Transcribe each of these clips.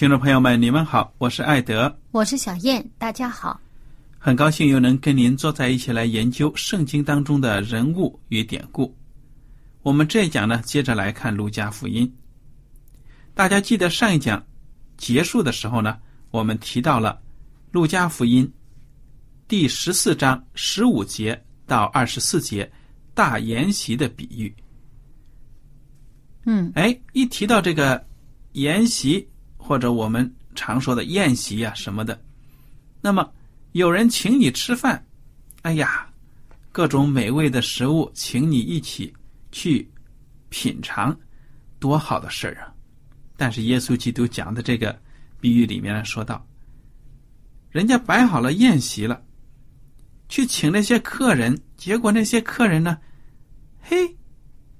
听众朋友们，你们好，我是艾德，我是小燕，大家好，很高兴又能跟您坐在一起来研究圣经当中的人物与典故。我们这一讲呢，接着来看路加福音。大家记得上一讲结束的时候呢，我们提到了路加福音第十四章十五节到二十四节大筵席的比喻。嗯，哎，一提到这个筵席。或者我们常说的宴席啊什么的，那么有人请你吃饭，哎呀，各种美味的食物，请你一起去品尝，多好的事儿啊！但是耶稣基督讲的这个比喻里面说到，人家摆好了宴席了，去请那些客人，结果那些客人呢，嘿，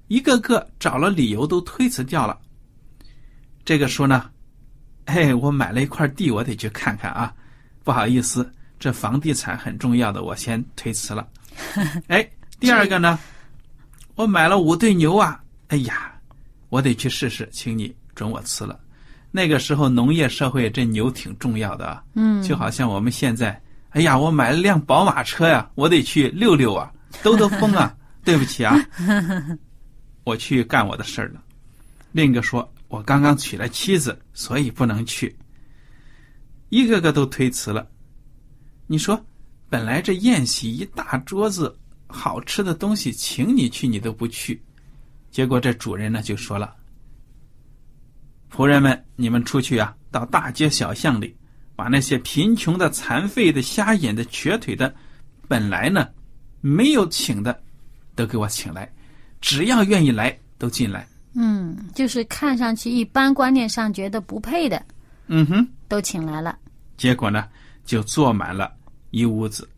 一个个找了理由都推辞掉了。这个说呢。嘿，我买了一块地，我得去看看啊！不好意思，这房地产很重要的，我先推辞了。哎，第二个呢，我买了五对牛啊！哎呀，我得去试试，请你准我辞了。那个时候农业社会这牛挺重要的啊，嗯，就好像我们现在，哎呀，我买了辆宝马车呀，我得去溜溜啊，兜兜风啊。对不起啊，我去干我的事儿了。另一个说。我刚刚娶了妻子，所以不能去。一个个都推辞了。你说，本来这宴席一大桌子好吃的东西，请你去你都不去，结果这主人呢就说了：“仆人们，你们出去啊，到大街小巷里，把那些贫穷的、残废的、瞎眼的、瘸腿的，本来呢没有请的，都给我请来，只要愿意来，都进来。”嗯，就是看上去一般，观念上觉得不配的，嗯哼，都请来了。结果呢，就坐满了一屋子。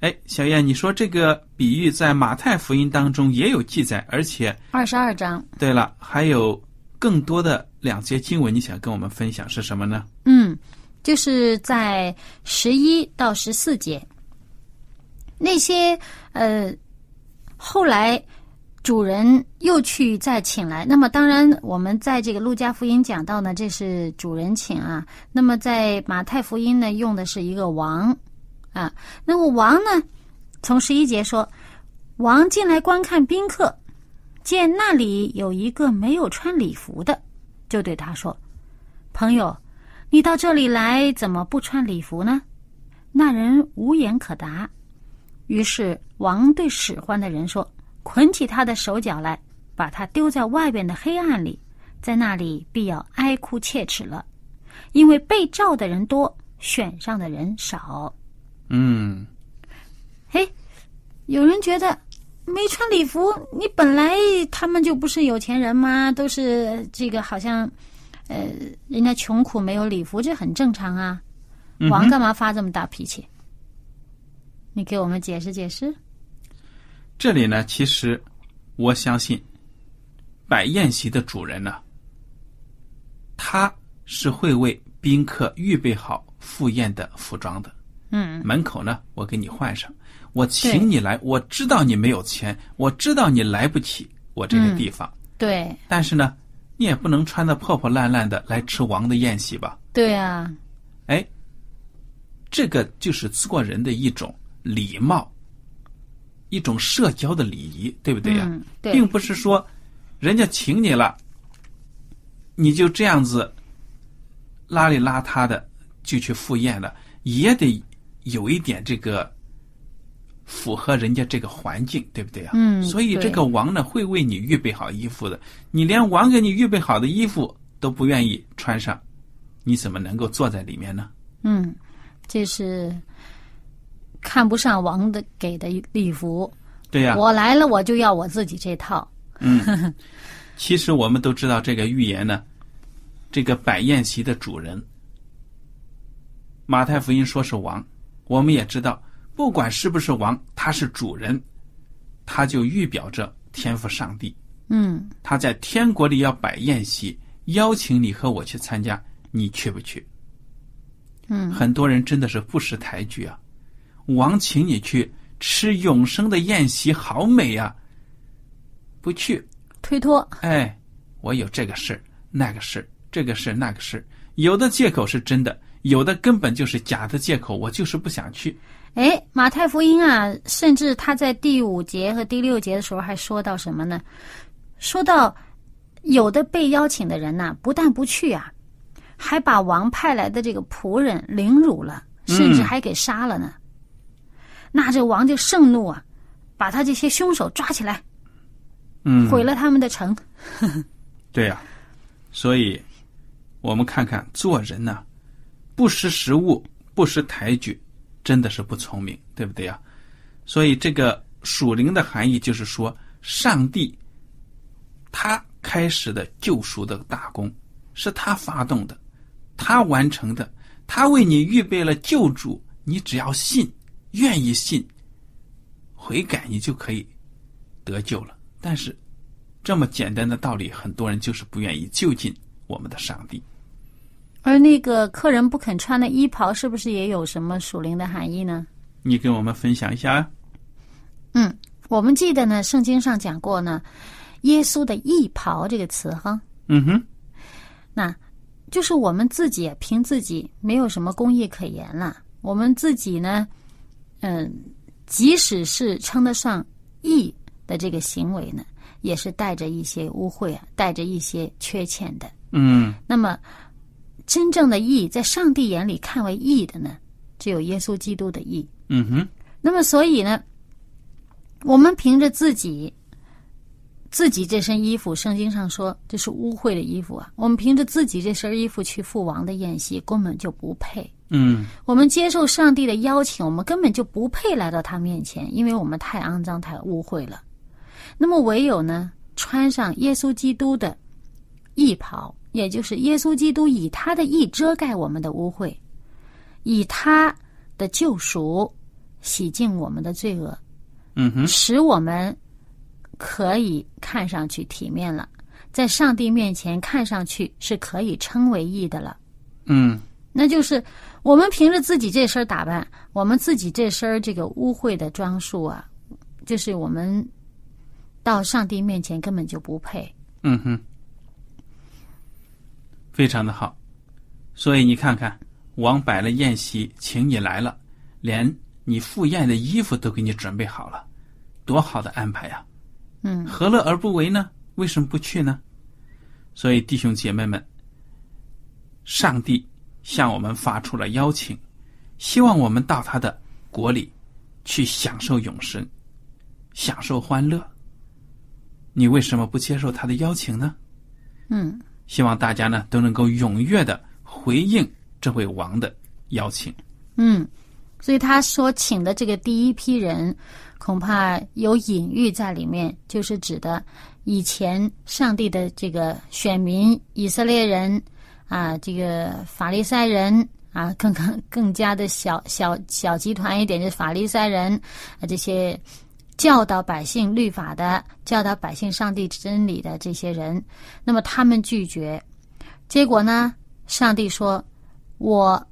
哎，小燕，你说这个比喻在马太福音当中也有记载，而且二十二章。对了，还有更多的两节经文，你想跟我们分享是什么呢？嗯，就是在十一到十四节，那些呃，后来。主人又去再请来，那么当然，我们在这个路加福音讲到呢，这是主人请啊。那么在马太福音呢，用的是一个王啊。那么王呢，从十一节说，王进来观看宾客，见那里有一个没有穿礼服的，就对他说：“朋友，你到这里来怎么不穿礼服呢？”那人无言可答。于是王对使唤的人说。捆起他的手脚来，把他丢在外边的黑暗里，在那里必要哀哭切齿了，因为被召的人多，选上的人少。嗯，嘿，有人觉得没穿礼服，你本来他们就不是有钱人吗？都是这个好像，呃，人家穷苦没有礼服，这很正常啊。王干嘛发这么大脾气？你给我们解释解释。这里呢，其实我相信，摆宴席的主人呢，他是会为宾客预备好赴宴的服装的。嗯门口呢，我给你换上。我请你来，我知道你没有钱，我知道你来不起我这个地方，对但是呢，你也不能穿的破破烂烂的来吃王的宴席吧？对啊，哎，这个就是做人的一种礼貌，一种社交的礼仪，对不对呀、嗯对。并不是说人家请你了，你就这样子邋里邋遢的就去赴宴了，也得有一点这个符合人家这个环境，对不对呀、嗯所以这个王呢会为你预备好衣服的，你连王给你预备好的衣服都不愿意穿上，你怎么能够坐在里面呢？嗯，这是看不上王的给的礼服。对呀、我来了，我就要我自己这套。嗯，其实我们都知道这个预言呢，这个摆宴席的主人，马太福音说是王，我们也知道，不管是不是王，他是主人，他就预表着天赋上帝，嗯他在天国里要摆宴席，邀请你和我去参加，你去不去？嗯很多人真的是不识抬举啊！王请你去吃永生的宴席，好美呀、不去，推脱。哎，我有这个事那个事这个事那个事有的借口是真的，有的根本就是假的借口，我就是不想去。哎，马太福音啊，甚至他在第五节和第六节的时候还说到什么呢？说到有的被邀请的人呐、不但不去啊，还把王派来的这个仆人凌辱了，甚至还给杀了呢。那这王就盛怒啊，把他这些凶手抓起来，嗯，毁了他们的城。对呀、所以我们看看做人呢、不识时务，不识抬举，真的是不聪明，对不对呀、所以这个属灵的含义就是说，上帝他开始的救赎的大功是他发动的，他完成的，他为你预备了救主，你只要信，愿意信，悔改，你就可以得救了。但是这么简单的道理，很多人就是不愿意就近我们的上帝。而那个客人不肯穿的衣袍，是不是也有什么属灵的含义呢？你跟我们分享一下啊？嗯，我们记得呢，圣经上讲过呢，耶稣的义袍这个词哈，嗯哼，那就是我们自己凭自己没有什么公义可言了。我们自己呢，嗯，即使是称得上义的这个行为呢，也是带着一些污秽啊，带着一些缺欠的。嗯那么，真正的义，在上帝眼里看为义的呢，只有耶稣基督的义。嗯哼，那么，所以呢，我们凭着自己自己这身衣服，圣经上说这是污秽的衣服啊。我们凭着自己这身衣服去赴王的宴席，根本就不配。嗯我们接受上帝的邀请，我们根本就不配来到他面前，因为我们太肮脏、太污秽了。那么，唯有呢，穿上耶稣基督的义袍，也就是耶稣基督以他的义遮盖我们的污秽，以他的救赎洗净我们的罪恶，嗯哼，使我们可以看上去体面了，在上帝面前看上去是可以称为义的了。嗯那就是我们凭着自己这身打扮，我们自己这身这个污秽的装束啊，就是我们到上帝面前根本就不配。嗯哼，非常的好。所以你看看，王摆了宴席，请你来了，连你赴宴的衣服都给你准备好了，多好的安排呀、嗯何乐而不为呢？为什么不去呢？所以弟兄姐妹们，上帝向我们发出了邀请，希望我们到他的国里去享受永生，享受欢乐。你为什么不接受他的邀请呢？嗯，希望大家呢都能够踊跃的回应这位王的邀请。嗯，所以他说请的这个第一批人，恐怕有隐喻在里面，就是指的以前上帝的这个选民以色列人啊，这个法利赛人啊，更更更加的小小小集团一点，就是法利赛人啊，这些教导百姓律法的、教导百姓上帝真理的这些人，那么他们拒绝，结果呢，上帝说：“我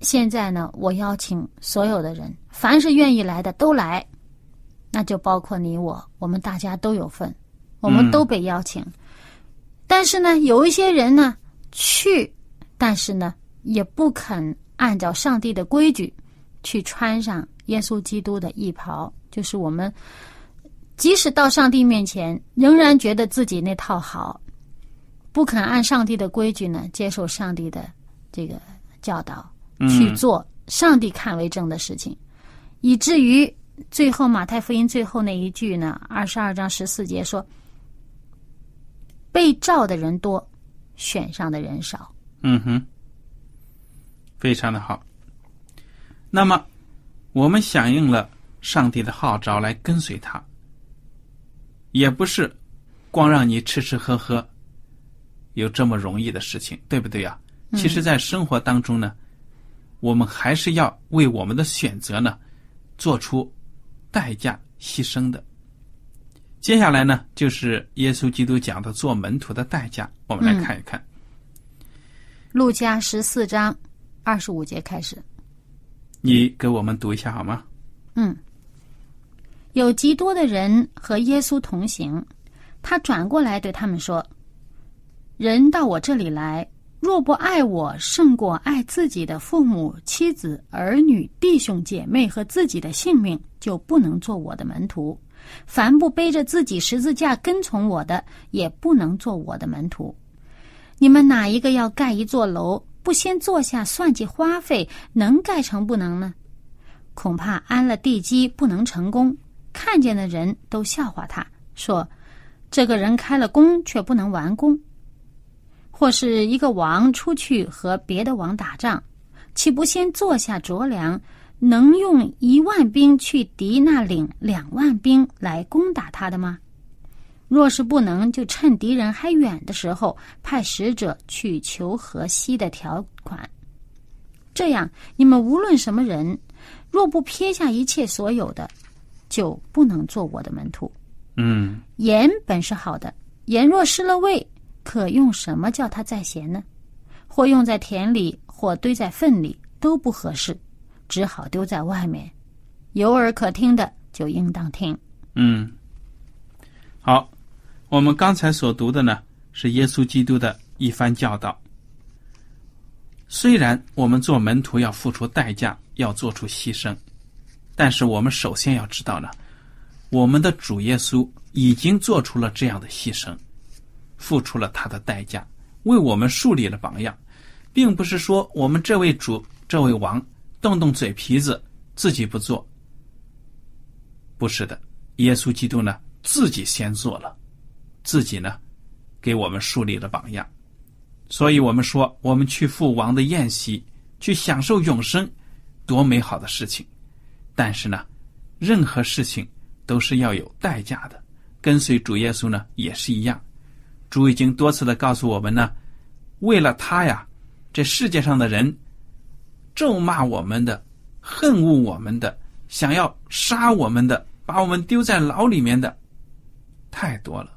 现在呢，我邀请所有的人，凡是愿意来的都来，那就包括你我，我们大家都有份，我们都被邀请。但是呢，有一些人呢去，但是呢，也不肯按照上帝的规矩去穿上耶稣基督的衣袍。”就是我们，即使到上帝面前，仍然觉得自己那套好，不肯按上帝的规矩呢，接受上帝的这个教导去做上帝看为正的事情，以至于最后马太福音最后那一句呢，二十二章十四节说：“被召的人多，选上的人少。”嗯哼，非常的好。那么我们响应了。上帝的号召来跟随他，也不是光让你吃吃喝喝，有这么容易的事情，对不对呀？其实，在生活当中呢，我们还是要为我们的选择呢做出代价牺牲的。接下来呢，就是耶稣基督讲的做门徒的代价，我们来看一看。路加十四章二十五节开始，你给我们读一下好吗？嗯。有极多的人和耶稣同行，他转过来对他们说：“人到我这里来，若不爱我胜过爱自己的父母、妻子、儿女、弟兄姐妹和自己的性命，就不能做我的门徒。凡不背着自己十字架跟从我的，也不能做我的门徒。你们哪一个要盖一座楼，不先坐下算计花费，能盖成不能呢？恐怕安了地基，不能成功。”看见的人都笑话他，说：“这个人开了工却不能完工。”或是一个王出去和别的王打仗，岂不先坐下酌量，能用一万兵去敌那领两万兵来攻打他的吗？若是不能，就趁敌人还远的时候，派使者去求和稀的条款。这样，你们无论什么人，若不撇下一切所有的，就不能做我的门徒。嗯，盐本是好的，盐若失了味，可用什么叫它在咸呢？或用在田里，或堆在粪里，都不合适，只好丢在外面。有耳可听的，就应当听。嗯，好，我们刚才所读的呢，是耶稣基督的一番教导。虽然我们做门徒要付出代价，要做出牺牲。但是我们首先要知道呢，我们的主耶稣已经做出了这样的牺牲，付出了他的代价，为我们树立了榜样，并不是说我们这位主、这位王动动嘴皮子自己不做，不是的，耶稣基督呢自己先做了，自己呢给我们树立了榜样，所以我们说，我们去赴王的宴席，去享受永生，多美好的事情。但是呢，任何事情都是要有代价的。跟随主耶稣呢，也是一样。主已经多次的告诉我们呢，为了他呀，这世界上的人咒骂我们的、恨恶我们的、想要杀我们的、把我们丢在牢里面的太多了。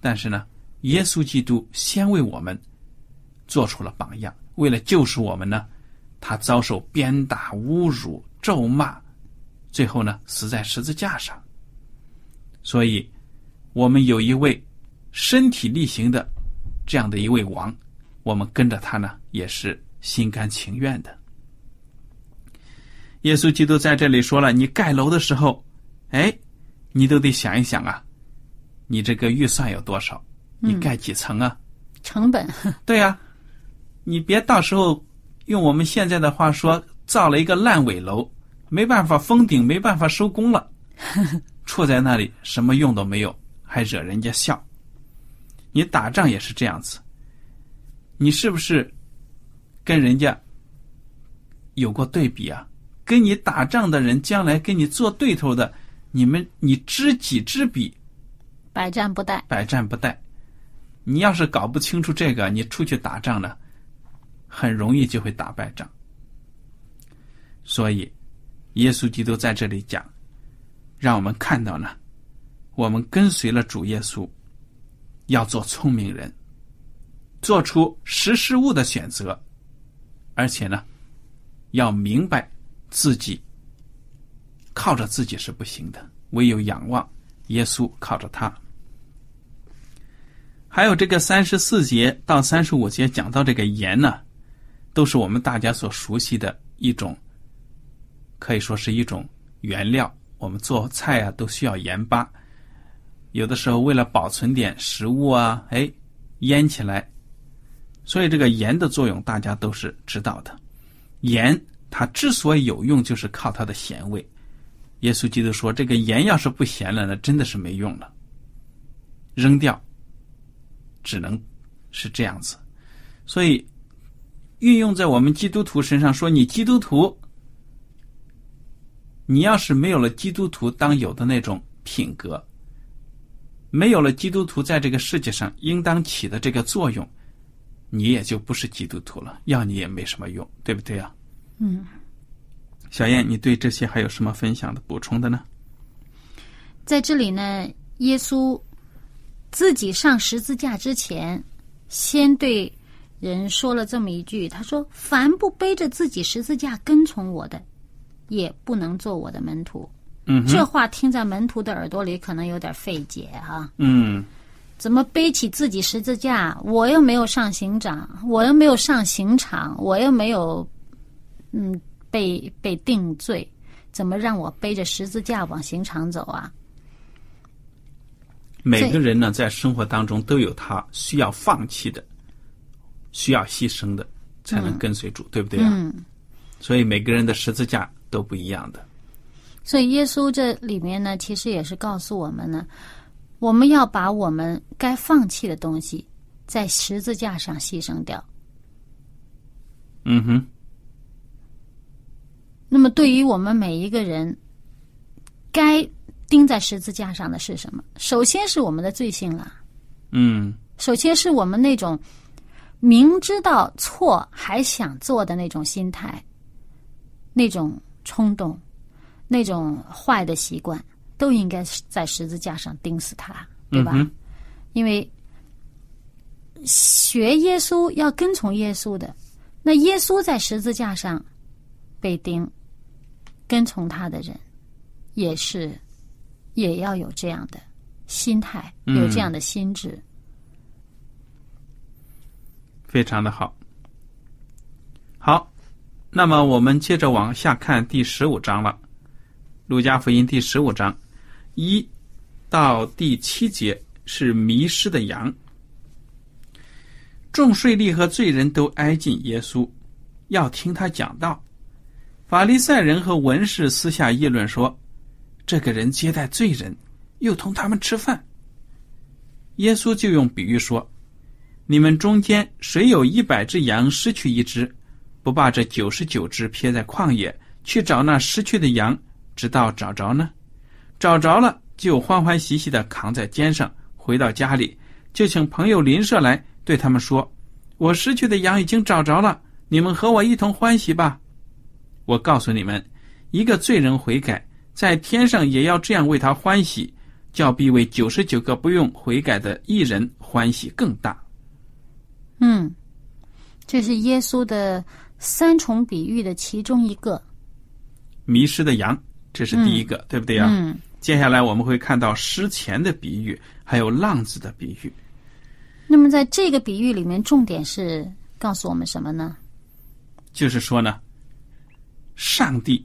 但是呢，耶稣基督先为我们做出了榜样，为了救赎我们呢，他遭受鞭打、侮辱。咒骂，最后呢死在十字架上。所以，我们有一位身体力行的这样的一位王，我们跟着他呢也是心甘情愿的。耶稣基督在这里说了：“你盖楼的时候，哎，你都得想一想啊，你这个预算有多少？你盖几层啊？成本？对呀，你别到时候用我们现在的话说，造了一个烂尾楼。”没办法封顶，没办法收工了，处在那里什么用都没有，还惹人家笑。你打仗也是这样子，你是不是跟人家有过对比啊？跟你打仗的人，将来跟你做对头的，你们你知己知彼，百战不殆。百战不殆。你要是搞不清楚这个，你出去打仗呢，很容易就会打败仗。所以。耶稣基督在这里讲，让我们看到呢，我们跟随了主耶稣，要做聪明人，做出识时务的选择，而且呢，要明白自己靠着自己是不行的，唯有仰望耶稣，靠着他。还有这个三十四节到三十五节讲到这个盐呢，都是我们大家所熟悉的一种，可以说是一种原料。我们做菜啊都需要盐巴，有的时候为了保存点食物啊，哎，腌起来。所以这个盐的作用大家都是知道的。盐它之所以有用，就是靠它的咸味。耶稣基督说：“这个盐要是不咸了，那真的是没用了，扔掉。”只能是这样子，所以运用在我们基督徒身上，说你基督徒，你要是没有了基督徒当有的那种品格，没有了基督徒在这个世界上应当起的这个作用，你也就不是基督徒了，要你也没什么用，对不对啊？嗯，小燕，你对这些还有什么分享的补充的呢？在这里呢，耶稣。自己上十字架之前，先对人说了这么一句：“他说，凡不背着自己十字架跟从我的，也不能做我的门徒。”嗯，这话听在门徒的耳朵里可能有点费解哈。嗯，怎么背起自己十字架？我又没有上刑场，我又没有上刑场，我又没有嗯被被定罪，怎么让我背着十字架往刑场走啊？每个人呢，在生活当中都有他需要放弃的、需要牺牲的，才能跟随主，对不对啊？嗯。所以每个人的十字架都不一样的。所以耶稣这里面呢，其实也是告诉我们呢，我们要把我们该放弃的东西，在十字架上牺牲掉。嗯哼。那么，对于我们每一个人，该。钉在十字架上的是什么？首先是我们的罪性了。嗯。首先是我们那种明知道错还想做的那种心态，那种冲动，那种坏的习惯，都应该在十字架上钉死他，对吧？因为学耶稣要跟从耶稣的，那耶稣在十字架上被钉，跟从他的人也是。也要有这样的心态，有这样的心智，非常的好。好，那么我们接着往下看第十五章了，《路加福音》第十五章一到第七节是迷失的羊。众税吏和罪人都挨近耶稣，要听他讲道。法利赛人和文士私下议论说。这个人接待罪人，又同他们吃饭。耶稣就用比喻说：“你们中间谁有一百只羊失去一只，不把这九十九只撇在旷野，去找那失去的羊，直到找着呢？找着了，就欢欢喜喜的扛在肩上，回到家里，就请朋友邻舍来，对他们说：‘我失去的羊已经找着了，你们和我一同欢喜吧。’我告诉你们，一个罪人悔改。”在天上也要这样为他欢喜，叫必为九十九个不用悔改的艺人欢喜更大。嗯，这是耶稣的三重比喻的其中一个。迷失的羊，这是第一个，对不对呀？嗯。接下来我们会看到诗钱的比喻，还有浪子的比喻。那么在这个比喻里面，重点是告诉我们什么呢？就是说呢，上帝。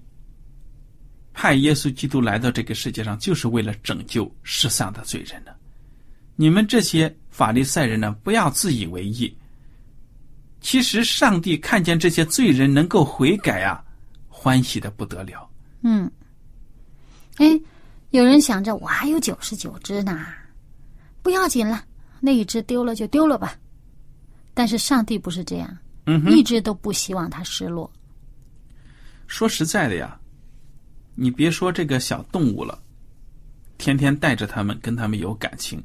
派耶稣基督来到这个世界上，就是为了拯救世上的罪人呢。你们这些法利赛人呢，不要自以为意。其实上帝看见这些罪人能够悔改啊，欢喜的不得了。嗯。哎，有人想着我还有九十九只呢，不要紧了，那一只丢了就丢了吧。但是上帝不是这样，嗯，一直都不希望他失落。说实在的呀。你别说这个小动物了，天天带着它们，跟它们有感情。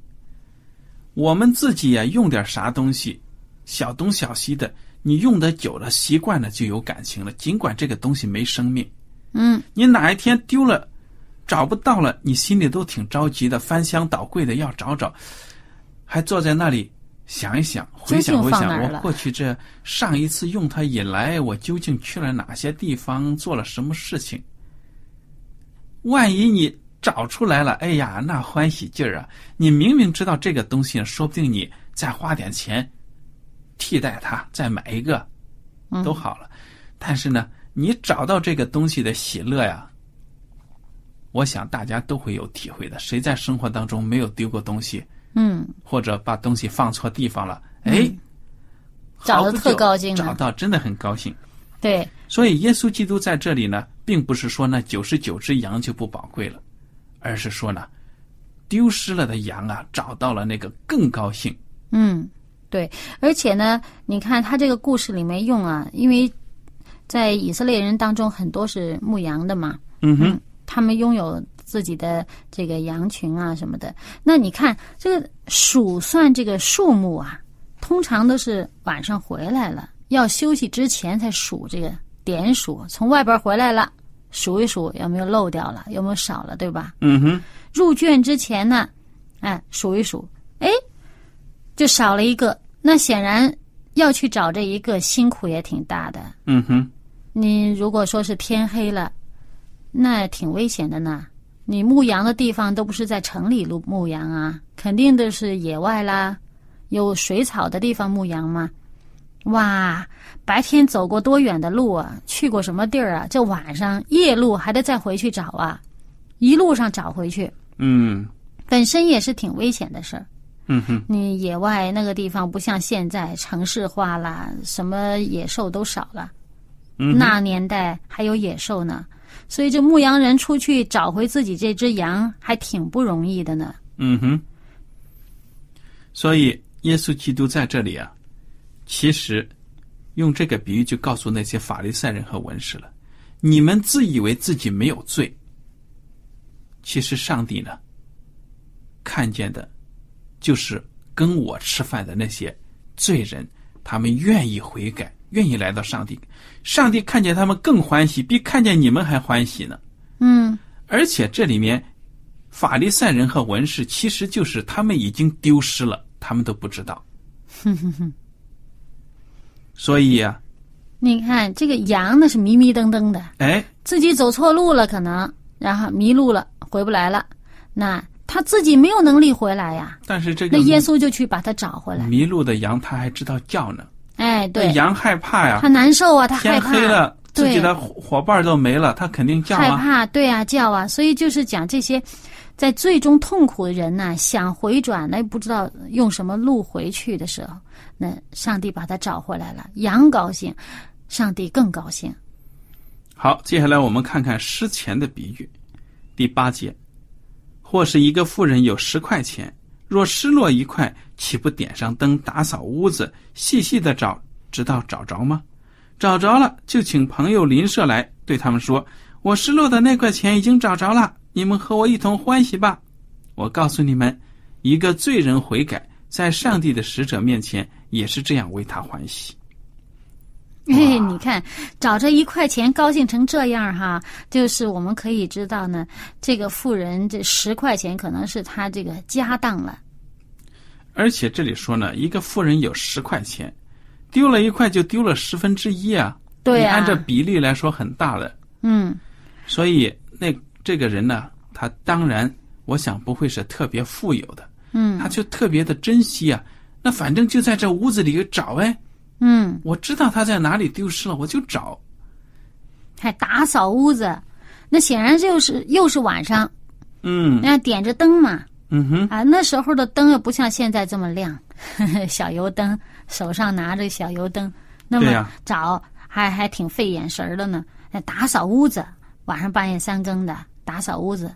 我们自己呀，用点啥东西，小东小西的，你用的久了，习惯了就有感情了。尽管这个东西没生命，嗯，你哪一天丢了，找不到了，你心里都挺着急的，翻箱倒柜的要找找，还坐在那里想一想，回想回想，我过去这上一次用它以来，我究竟去了哪些地方，做了什么事情？万一你找出来了，哎呀，那欢喜劲儿啊！你明明知道这个东西，说不定你再花点钱替代它，再买一个都好了。但是呢，你找到这个东西的喜乐呀，我想大家都会有体会的。谁在生活当中没有丢过东西？嗯，或者把东西放错地方了？哎，找的特高兴，找到真的很高兴。对，所以耶稣基督在这里呢。并不是说那九十九只羊就不宝贵了，而是说呢，丢失了的羊啊，找到了那个更高兴。嗯，对，而且呢，你看他这个故事里面用啊，因为在以色列人当中很多是牧羊的嘛，嗯哼，他们拥有自己的这个羊群啊什么的。那你看这个数算这个数目啊，通常都是晚上回来了，要休息之前才数这个。点数从外边回来了，数一数有没有漏掉了，有没有少了，对吧？嗯哼。入圈之前呢，哎，数一数，哎，就少了一个。那显然要去找这一个，辛苦也挺大的。嗯哼。你如果说是天黑了，那挺危险的呢。你牧羊的地方都不是在城里牧牧羊啊，肯定都是野外啦，有水草的地方牧羊嘛。哇，白天走过多远的路啊？去过什么地儿啊？这晚上夜路还得再回去找啊，一路上找回去，嗯，本身也是挺危险的事儿。嗯哼，你野外那个地方不像现在城市化了，什么野兽都少了。嗯，那年代还有野兽呢，所以这牧羊人出去找回自己这只羊还挺不容易的呢。嗯哼，所以耶稣基督在这里啊。其实，用这个比喻就告诉那些法利赛人和文士了：你们自以为自己没有罪，其实上帝呢，看见的，就是跟我吃饭的那些罪人，他们愿意悔改，愿意来到上帝，上帝看见他们更欢喜，比看见你们还欢喜呢。嗯，而且这里面，法利赛人和文士其实就是他们已经丢失了，他们都不知道。哼哼哼。所以呀，你看这个羊那是迷迷瞪瞪的，哎，自己走错路了，可能然后迷路了，回不来了。那他自己没有能力回来呀。但是这个那耶稣就去把他找回来。迷路的羊他还知道叫呢。哎，对，羊害怕呀，他难受啊，他害怕。天黑了，自己的伙伴都没了，他肯定叫啊。害怕，对啊，叫啊。所以就是讲这些，在最终痛苦的人呢，想回转，那不知道用什么路回去的时候。那上帝把他找回来了，羊高兴，上帝更高兴。好，接下来我们看看失钱的比喻，第八节，或是一个富人有十块钱，若失落一块，岂不点上灯，打扫屋子，细细的找，直到找着吗？找着了，就请朋友邻舍来，对他们说：“我失落的那块钱已经找着了，你们和我一同欢喜吧。”我告诉你们，一个罪人悔改。在上帝的使者面前，也是这样为他欢喜。哎，你看，找这一块钱高兴成这样哈，就是我们可以知道呢，这个富人这十块钱可能是他这个家当了。而且这里说呢，一个富人有十块钱，丢了一块就丢了十分之一啊。对啊，按照比例来说很大了。嗯。所以那这个人呢，他当然我想不会是特别富有的。嗯，他就特别的珍惜啊，那反正就在这屋子里找哎，嗯，我知道他在哪里丢失了，我就找，还打扫屋子，那显然就是又是晚上，嗯，那点着灯嘛，嗯哼，啊，那时候的灯又不像现在这么亮，小油灯，手上拿着小油灯，那么找还还挺费眼神的呢，那打扫屋子，晚上半夜三更的打扫屋子，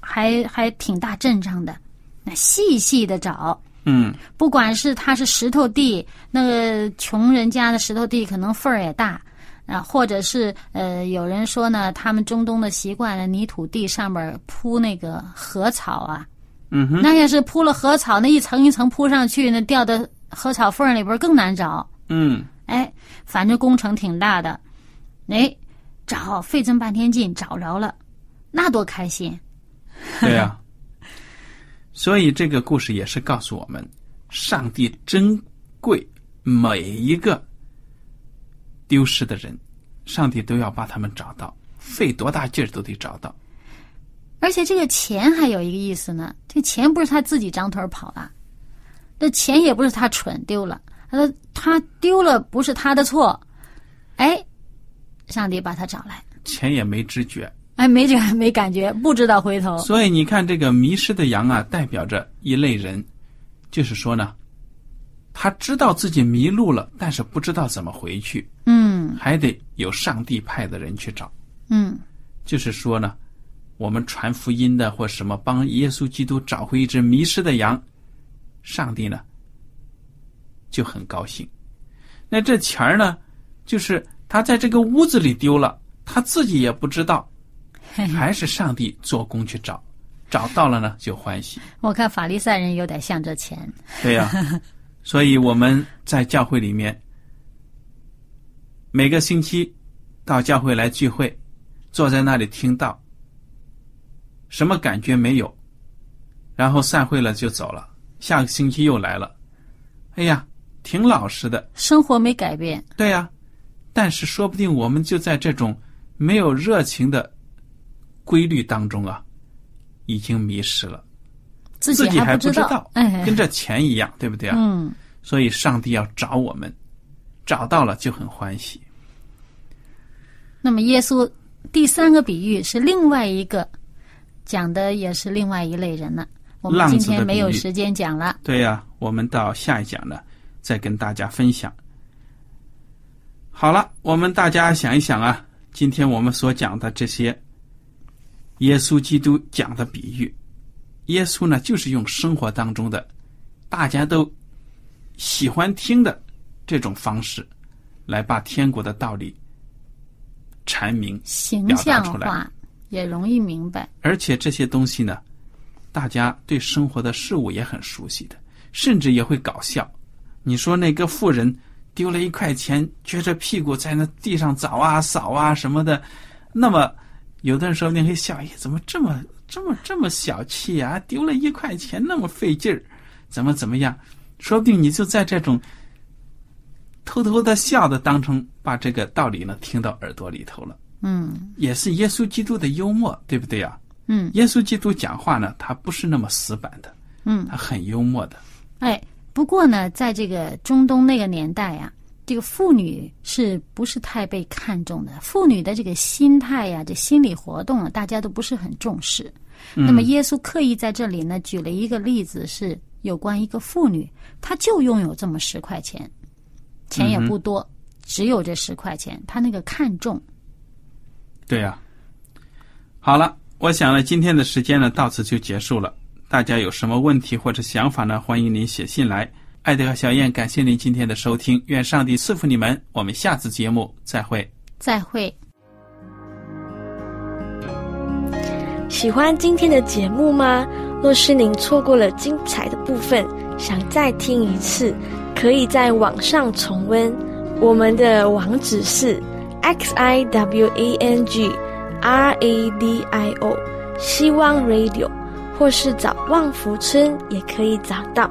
还还挺大阵仗的。那细细的找，嗯，不管是它是石头地，那个穷人家的石头地可能缝儿也大，啊，或者是呃，有人说呢，他们中东的习惯，泥土地上面铺那个禾草啊，嗯哼，那要是铺了禾草，那一层一层铺上去，那掉到禾草缝里边更难找，嗯，哎，反正工程挺大的，哎，找费这么半天劲找着了，那多开心！对呀、所以这个故事也是告诉我们，上帝珍贵每一个丢失的人，上帝都要把他们找到，费多大劲儿都得找到。而且这个钱还有一个意思呢，这钱不是他自己张腿跑了，这钱也不是他蠢丢了，他，他丢了不是他的错，哎，上帝把他找来，钱也没知觉，哎，没觉 没感觉，不知道回头，所以你看，这个迷失的羊啊，代表着一类人，就是说呢，他知道自己迷路了，但是不知道怎么回去，嗯还得有上帝派的人去找。嗯就是说呢，我们传福音的或什么帮耶稣基督找回一只迷失的羊，上帝呢就很高兴。那这钱儿呢，就是他在这个屋子里丢了，他自己也不知道，还是上帝做工去找，找到了呢就欢喜。我看法利赛人有点像这钱，对呀、所以我们在教会里面每个星期到教会来聚会，坐在那里听到，什么感觉没有，然后散会了就走了，下个星期又来了，哎呀，挺老实的，生活没改变，对呀、但是说不定我们就在这种没有热情的规律当中啊，已经迷失了，自自己还不道知道，，哎，跟这钱一样，对不对啊？嗯，所以上帝要找我们，找到了就很欢喜。那么耶稣第三个比喻是另外一个，讲的也是另外一类人了。我们今天没有时间讲了。对呀、我们到下一讲呢，再跟大家分享。好了，我们大家想一想啊，今天我们所讲的这些，耶稣基督讲的比喻，耶稣呢就是用生活当中的大家都喜欢听的这种方式，来把天国的道理阐明。形象化也容易明白。而且这些东西呢，大家对生活的事物也很熟悉的，甚至也会搞笑。你说那个富人丢了一块钱，撅着屁股在那地上找啊扫啊什么的，那么有的人说不定会笑，哎，怎么这么这么这么小气啊？丢了一块钱那么费劲儿，怎么怎么样？说不定你就在这种偷偷的笑的当中，把这个道理呢听到耳朵里头了。嗯也是耶稣基督的幽默，对不对呀、嗯耶稣基督讲话呢，他不是那么死板的，嗯，他很幽默的。哎，不过呢，在这个中东那个年代呀、这个妇女是不是太被看重的？妇女的这个心态呀、这心理活动啊，大家都不是很重视。那么耶稣刻意在这里呢，举了一个例子，是有关一个妇女，她就拥有这么十块钱，钱也不多，只有这十块钱，她那个看重。对呀、好了，我想呢，今天的时间呢到此就结束了。大家有什么问题或者想法呢？欢迎您写信来。艾德和小燕，感谢您今天的收听，愿上帝赐福你们。我们下次节目再会。再会。喜欢今天的节目吗？若是您错过了精彩的部分，想再听一次，可以在网上重温。我们的网址是 x i w a n g r a d i o 希望 Radio，或是找望福村也可以找到。